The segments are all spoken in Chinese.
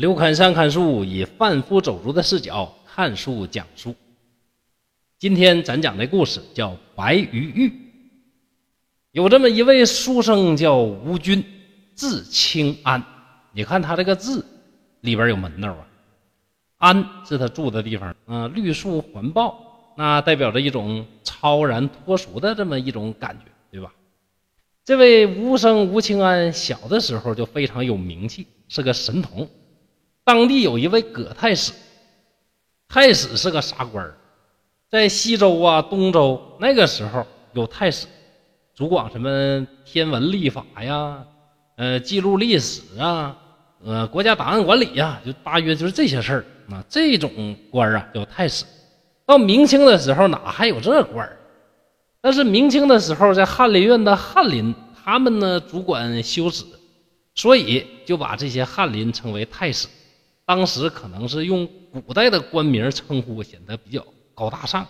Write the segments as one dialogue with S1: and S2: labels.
S1: 刘侃山看书，以贩夫走卒的视角看书讲书。今天咱讲的故事叫《白鱼玉》。有这么一位书生叫吴军，字清安。你看他这个字里边有门道啊。安是他住的地方，嗯，绿树环抱，那代表着一种超然脱俗的这么一种感觉，对吧？这位吴生吴清安小的时候就非常有名气，是个神童。当地有一位葛太史，太史是个啥官儿？在西周啊、东周那个时候有太史，主管什么天文历法呀，呃，记录历史啊，呃，国家档案管理呀，就大约就是这些事儿啊。这种官儿啊叫太史。到明清的时候哪还有这官儿？但是明清的时候，在翰林院的翰林，他们呢主管修史，所以就把这些翰林称为太史。当时可能是用古代的官名称呼，显得比较高大上。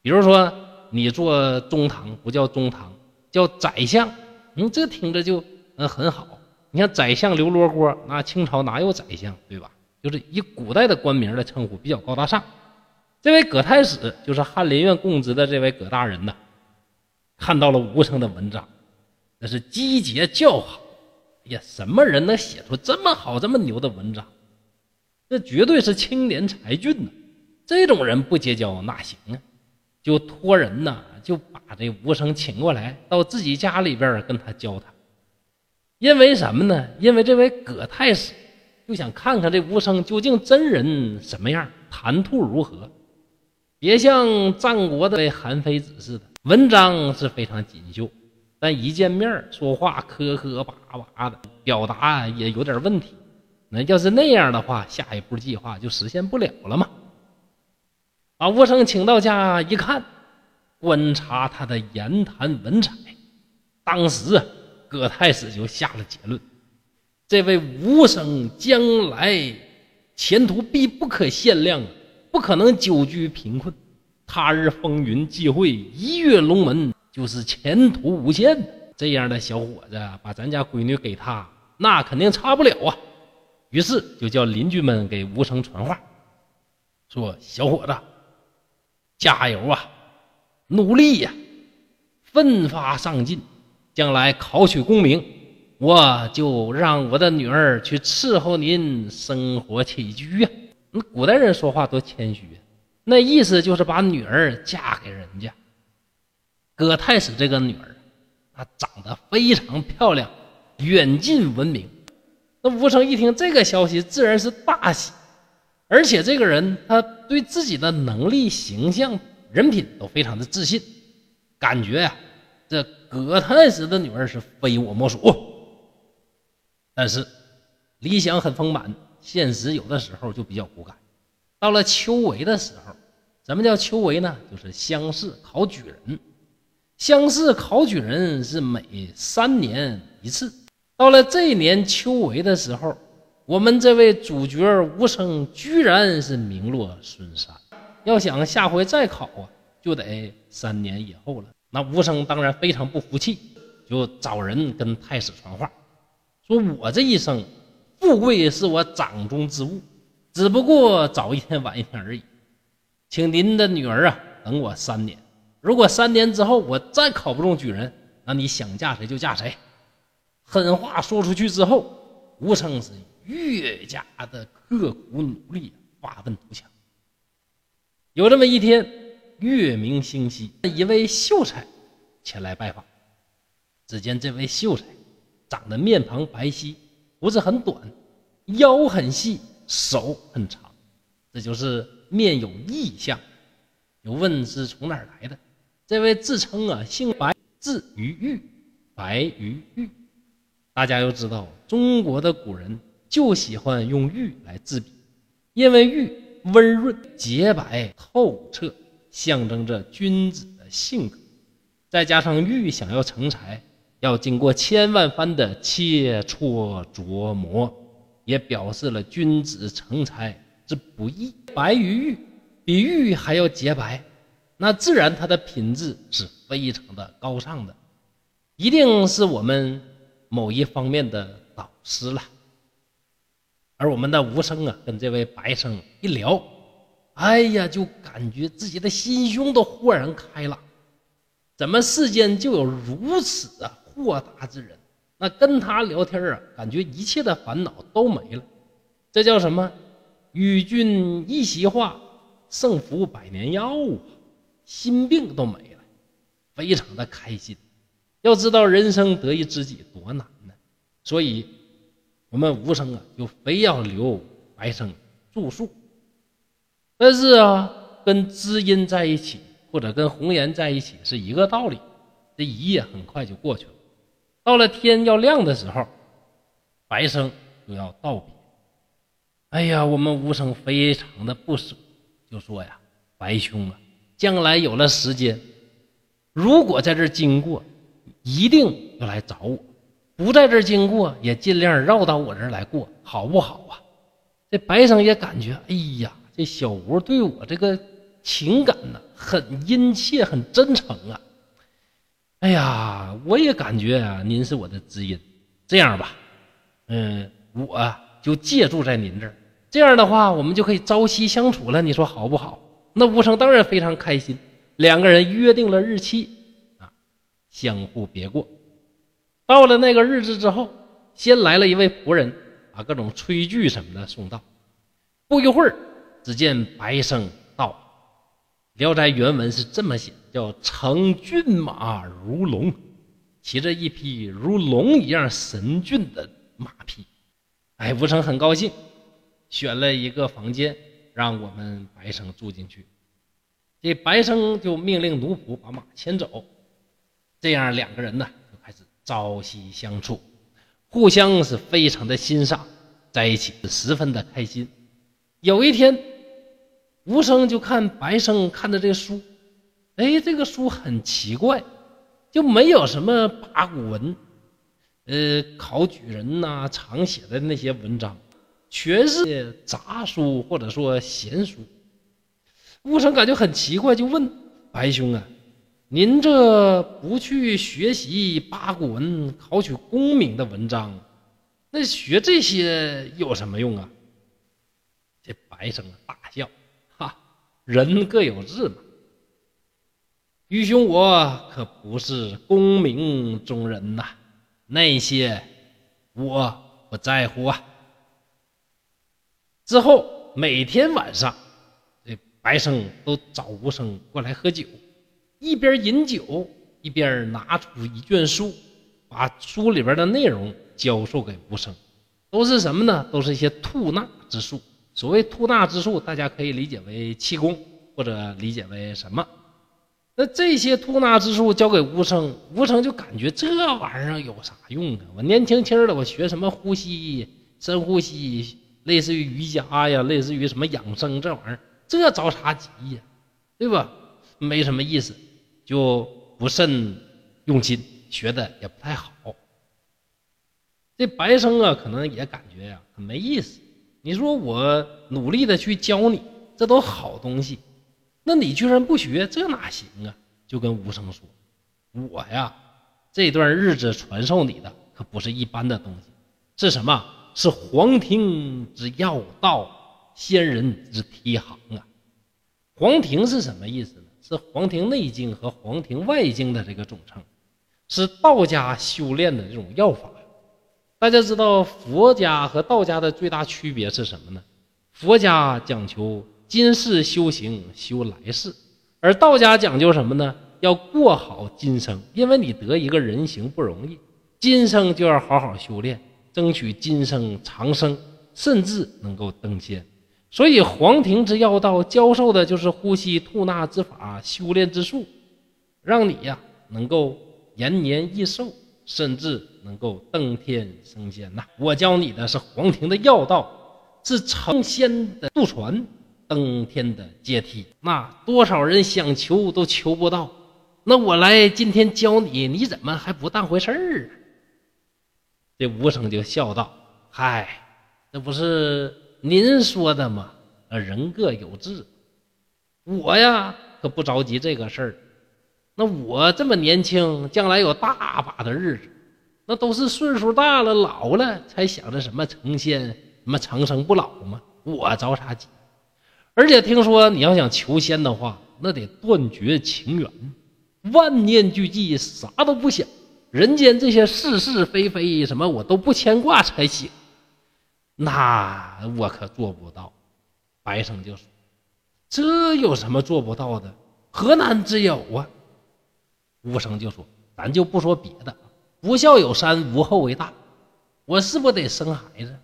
S1: 比如说，你做中堂不叫中堂，叫宰相，嗯，这听着就嗯很好。你看宰相刘罗锅，那清朝哪有宰相，对吧？就是以古代的官名来称呼，比较高大上。这位葛太史就是翰林院供职的这位葛大人呢，看到了吴生的文章，那是击节叫好。哎呀，什么人能写出这么好、这么牛的文章？这绝对是青年才俊呢，这种人不结交哪行啊？就托人呐，就把这吴生请过来，到自己家里边跟他交谈。因为什么呢？因为这位葛太史就想看看这吴生究竟真人什么样，谈吐如何。别像战国的韩非子似的，文章是非常锦绣，但一见面说话磕磕巴巴的，表达也有点问题。那要是那样的话，下一步计划就实现不了了嘛。把吴生请到家一看，观察他的言谈文采，当时葛太史就下了结论：这位吴生将来前途必不可限量，不可能久居贫困。他日风云际会，一跃龙门，就是前途无限。这样的小伙子，把咱家闺女给他，那肯定差不了啊。于是就叫邻居们给吴生传话，说：“小伙子，加油啊，努力呀，奋发上进，将来考取功名，我就让我的女儿去伺候您生活起居呀。”那古代人说话多谦虚啊，那意思就是把女儿嫁给人家。葛太史这个女儿，她长得非常漂亮，远近闻名。那吴成一听这个消息，自然是大喜，而且这个人他对自己的能力、形象、人品都非常的自信，感觉呀，这葛太史的女儿是非我莫属。但是理想很丰满，现实有的时候就比较骨感。到了秋闱的时候，什么叫秋闱呢？就是乡试考举人，乡试考举人是每三年一次。到了这一年秋闱的时候，我们这位主角吴生居然是名落孙山。要想下回再考啊，就得三年以后了。那吴生当然非常不服气，就找人跟太史传话，说我这一生，富贵是我掌中之物，只不过早一天晚一天而已。请您的女儿啊，等我三年。如果三年之后我再考不中举人，那你想嫁谁就嫁谁。狠话说出去之后，吴生是越加的刻苦努力，发愤图强。有这么一天，月明星稀，一位秀才前来拜访。只见这位秀才长得面庞白皙，胡子很短，腰很细，手很长，这就是面有异象。有问是从哪儿来的？这位自称啊姓白，字于玉，白于玉。大家要知道，中国的古人就喜欢用玉来制笔，因为玉温润、洁白、透彻，象征着君子的性格。再加上玉想要成材，要经过千万番的切磋琢磨，也表示了君子成才之不易。白于玉，比玉还要洁白，那自然它的品质是非常的高尚的，一定是我们。某一方面的导师了。而我们的吴生啊，跟这位白生一聊，哎呀，就感觉自己的心胸都豁然开朗。怎么世间就有如此啊豁达之人？那跟他聊天啊，感觉一切的烦恼都没了。这叫什么？与君一席话，胜服百年药啊！心病都没了，非常的开心。要知道人生得一知己多难呢，所以，我们吴生啊，就非要留白生住宿。但是啊，跟知音在一起。或者跟红颜在一起是一个道理，这一夜很快就过去了。到了天要亮的时候，白生就要道别。哎呀，我们吴生非常的不舍，就说呀：“白兄啊，将来有了时间，如果在这经过，一定要来找我；不在这儿经过，也尽量绕到我这儿来过，好不好啊？”这白生也感觉，哎呀，这小吴对我这个。情感呢，很殷切，很真诚啊！哎呀，我也感觉啊，您是我的知音。这样吧，嗯，我就借住在您这儿。这样的话，我们就可以朝夕相处了。你说好不好？那吴成当然非常开心。两个人约定了日期，相互别过。到了那个日子之后，先来了一位仆人，把各种炊具什么的送到。不一会儿，只见白生到。《聊斋》原文是这么写：叫乘骏马如龙，骑着一匹如龙一样神骏的马匹。哎，吴成很高兴，选了一个房间，让我们白生住进去。这白生就命令奴仆把马牵走，这样两个人呢就开始朝夕相处，互相是非常的欣赏，在一起是十分的开心。有一天。吴生就看白生看的这个书，哎，这个书很奇怪，就没有什么八股文，呃，考举人呐常写的那些文章，全是杂书或者说闲书。吴生感觉很奇怪，就问白兄啊：“您这不去学习八股文、考取功名的文章，那学这些有什么用啊？”这白生大笑。哈人各有志嘛，愚兄我可不是功名中人呐，那些我不在乎啊。之后每天晚上，这白生都找吴生过来喝酒，一边饮酒一边拿出一卷书，把书里边的内容教授给吴生，都是什么呢？都是一些吐纳之术。所谓吐纳之术，大家可以理解为气功，或者理解为什么？那这些吐纳之术交给吴生，吴生就感觉这玩意儿有啥用啊？我年轻轻的，我学什么呼吸、深呼吸，类似于瑜伽呀，类似于什么养生这玩意儿，这着啥急呀？对吧？没什么意思，就不甚用心，学的也不太好。这白生啊，可能也感觉呀，很没意思。你说我努力的去教你，这都好东西，那你居然不学，这哪行啊？就跟吴生说：“我呀，这段日子传授你的可不是一般的东西，是什么？是黄庭之要道，仙人之梯行啊！黄庭是什么意思呢？是《黄庭内经》和《黄庭外经》的这个总称，是道家修炼的这种药法。”大家知道佛家和道家的最大区别是什么呢？佛家讲求今世修行修来世，而道家讲究什么呢？要过好今生，因为你得一个人形不容易，今生就要好好修炼，争取今生长生，甚至能够登仙。所以黄庭之要道教授的就是呼吸吐纳之法，修炼之术，让你呀能够延年益寿。甚至能够登天升仙呐！我教你的是黄庭的要道，是成仙的渡船，登天的阶梯。那多少人想求都求不到，那我来今天教你，你怎么还不当回事儿？这吴生就笑道：“嗨，这不是您说的嘛？人各有志，我呀可不着急这个事儿。”那我这么年轻，将来有大把的日子，那都是岁数大了、老了才想着什么成仙、什么长生不老嘛？我着啥急？而且听说你要想求仙的话，那得断绝情缘，万念俱寂，啥都不想，人间这些是是非非什么我都不牵挂才行。那我可做不到。白生就说：“这有什么做不到的？何难之有啊？”吴生就说：“咱就不说别的，不孝有三，无后为大。我是不是得生孩子？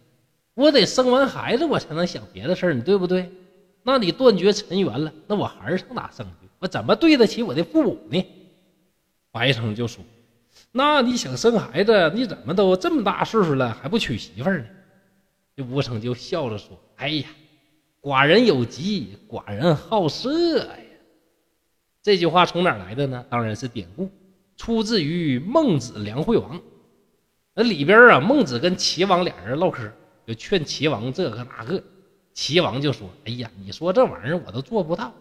S1: 我得生完孩子，我才能想别的事儿，你对不对？”那你断绝尘缘了，那我孩儿上哪生去？我怎么对得起我的父母呢？白生就说：“那你想生孩子，你怎么都这么大岁数了还不娶媳妇儿呢？”这吴成就笑着说：“哎呀，寡人有疾，寡人好色呀。”这句话从哪来的呢？当然是典故，出自于《孟子·梁惠王》。那里边啊，孟子跟齐王俩人唠嗑，就劝齐王这个那个。齐王就说：“哎呀，你说这玩意儿我都做不到，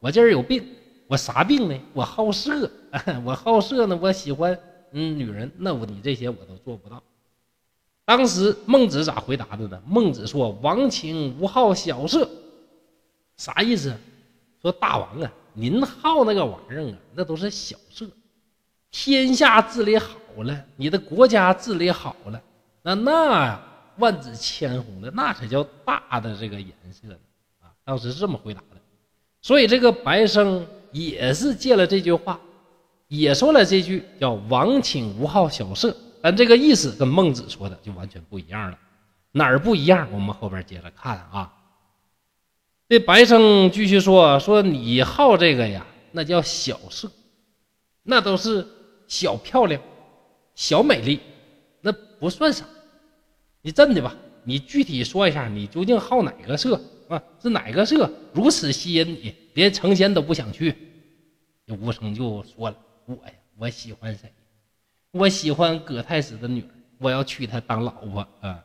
S1: 我今儿有病，我啥病呢？我好色，我好色呢，我喜欢嗯女人，那我你这些我都做不到。”当时孟子咋回答的呢？孟子说：“王请无好小色，啥意思？说大王啊，您好那个玩意儿啊，那都是小色。天下治理好了，你的国家治理好了，那那。”万紫千红的，那才叫大的这个颜色呢啊！当时是这么回答的，所以这个白生也是借了这句话，也说了这句叫“王请无好小色”，但这个意思跟孟子说的就完全不一样了。哪儿不一样？我们后边接着看啊。这白生继续说：“说你好这个呀，那叫小色，那都是小漂亮、小美丽，那不算啥。”你真的吧？你具体说一下，你究竟好哪个色啊？是哪个色如此吸引你，连成仙都不想去？这吴成就说了：“我呀，我喜欢谁？我喜欢葛太师的女儿，我要娶她当老婆啊！”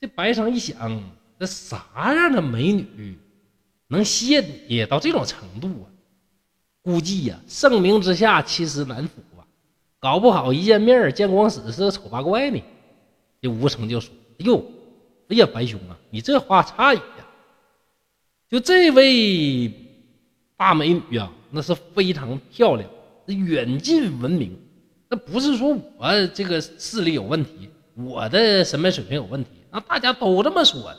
S1: 这白生一想，这啥样的美女能吸引你到这种程度啊？估计呀，盛名之下其实难副啊，搞不好一见面见光死是个丑八怪呢。这吴成就说：“哎呦，哎呀，白兄啊，你这话差矣呀！就这位大美女啊，那是非常漂亮，远近闻名。那不是说我这个视力有问题，我的审美水平有问题，那大家都这么说的。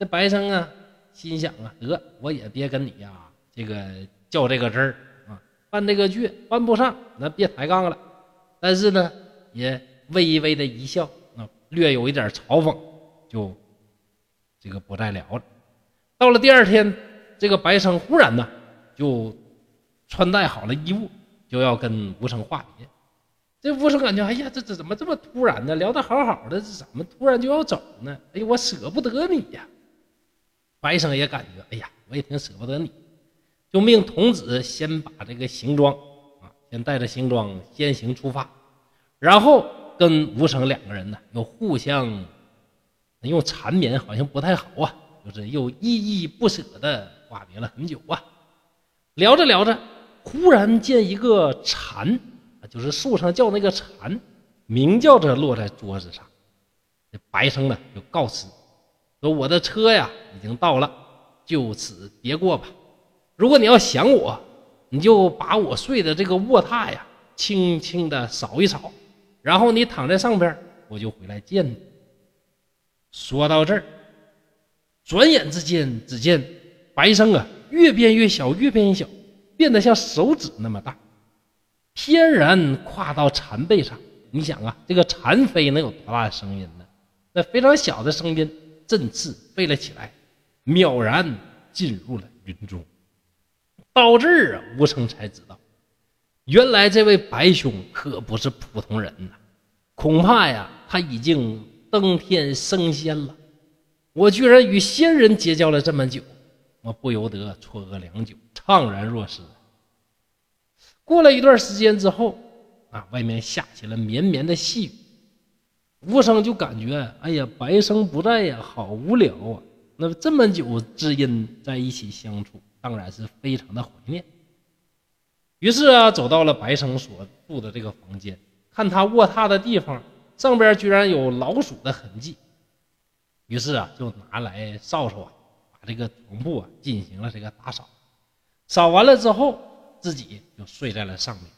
S1: 这白生啊，心想啊，得，我也别跟你呀，这个较这个真儿啊，办这个倔办不上，那别抬杠了。但是呢，也。”微微的一笑，啊，略有一点嘲讽，就这个不再聊了。到了第二天，这个白生忽然呢，就穿戴好了衣物，就要跟吴成话别。这吴成感觉，哎呀，这这怎么这么突然呢？聊得好好的，这怎么突然就要走呢？哎呀，我舍不得你呀！白生也感觉，哎呀，我也挺舍不得你，就命童子先把这个行装啊，先带着行装先行出发，然后。跟吴成两个人呢，又互相用缠绵，好像不太好啊，就是又依依不舍的话别了很久啊。聊着聊着，忽然见一个蝉，就是树上叫那个蝉，鸣叫着落在桌子上。这白生呢就告辞，说我的车呀已经到了，就此别过吧。如果你要想我，你就把我睡的这个卧榻呀，轻轻的扫一扫。然后你躺在上边，我就回来见你。说到这儿，转眼之间，只见白生啊，越变越小，越变越小，变得像手指那么大，翩然跨到蝉背上。你想啊，这个蝉飞能有多大的声音呢？那非常小的声音，振翅飞了起来，渺然进入了云中。到这儿啊，吴成才知道。原来这位白兄可不是普通人呐，恐怕呀他已经登天升仙了。我居然与仙人结交了这么久，我不由得错愕良久，怅然若失。过了一段时间之后，啊，外面下起了绵绵的细雨，吴生就感觉，哎呀，白生不在呀，好无聊啊。那么这么久知音在一起相处，当然是非常的怀念。于是啊，走到了白生所住的这个房间，看他卧榻的地方上边居然有老鼠的痕迹，于是啊，就拿来扫帚啊，把这个床铺啊进行了这个打扫。扫完了之后，自己就睡在了上面。